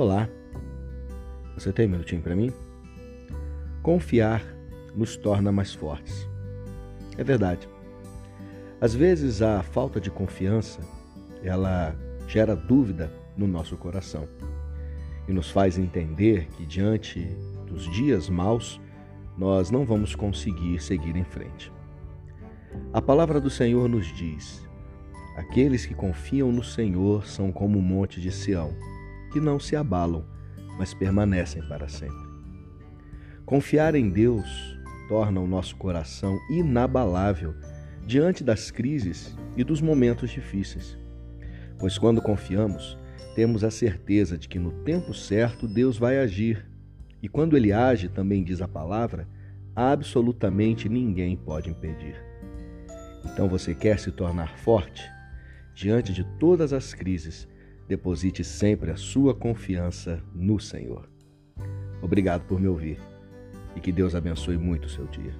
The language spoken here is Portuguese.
Olá, você tem um minutinho para mim? Confiar nos torna mais fortes. É verdade. Às vezes a falta de confiança, ela gera dúvida no nosso coração e nos faz entender que diante dos dias maus, nós não vamos conseguir seguir em frente. A palavra do Senhor nos diz: Aqueles que confiam no Senhor são como o monte de Sião, que não se abalam, mas permanecem para sempre. Confiar em Deus torna o nosso coração inabalável diante das crises e dos momentos difíceis. Pois quando confiamos, temos a certeza de que no tempo certo Deus vai agir. E quando ele age, também diz a palavra, absolutamente ninguém pode impedir. Então você quer se tornar forte? Diante de todas as crises, deposite sempre a sua confiança no Senhor. Obrigado por me ouvir e que Deus abençoe muito o seu dia.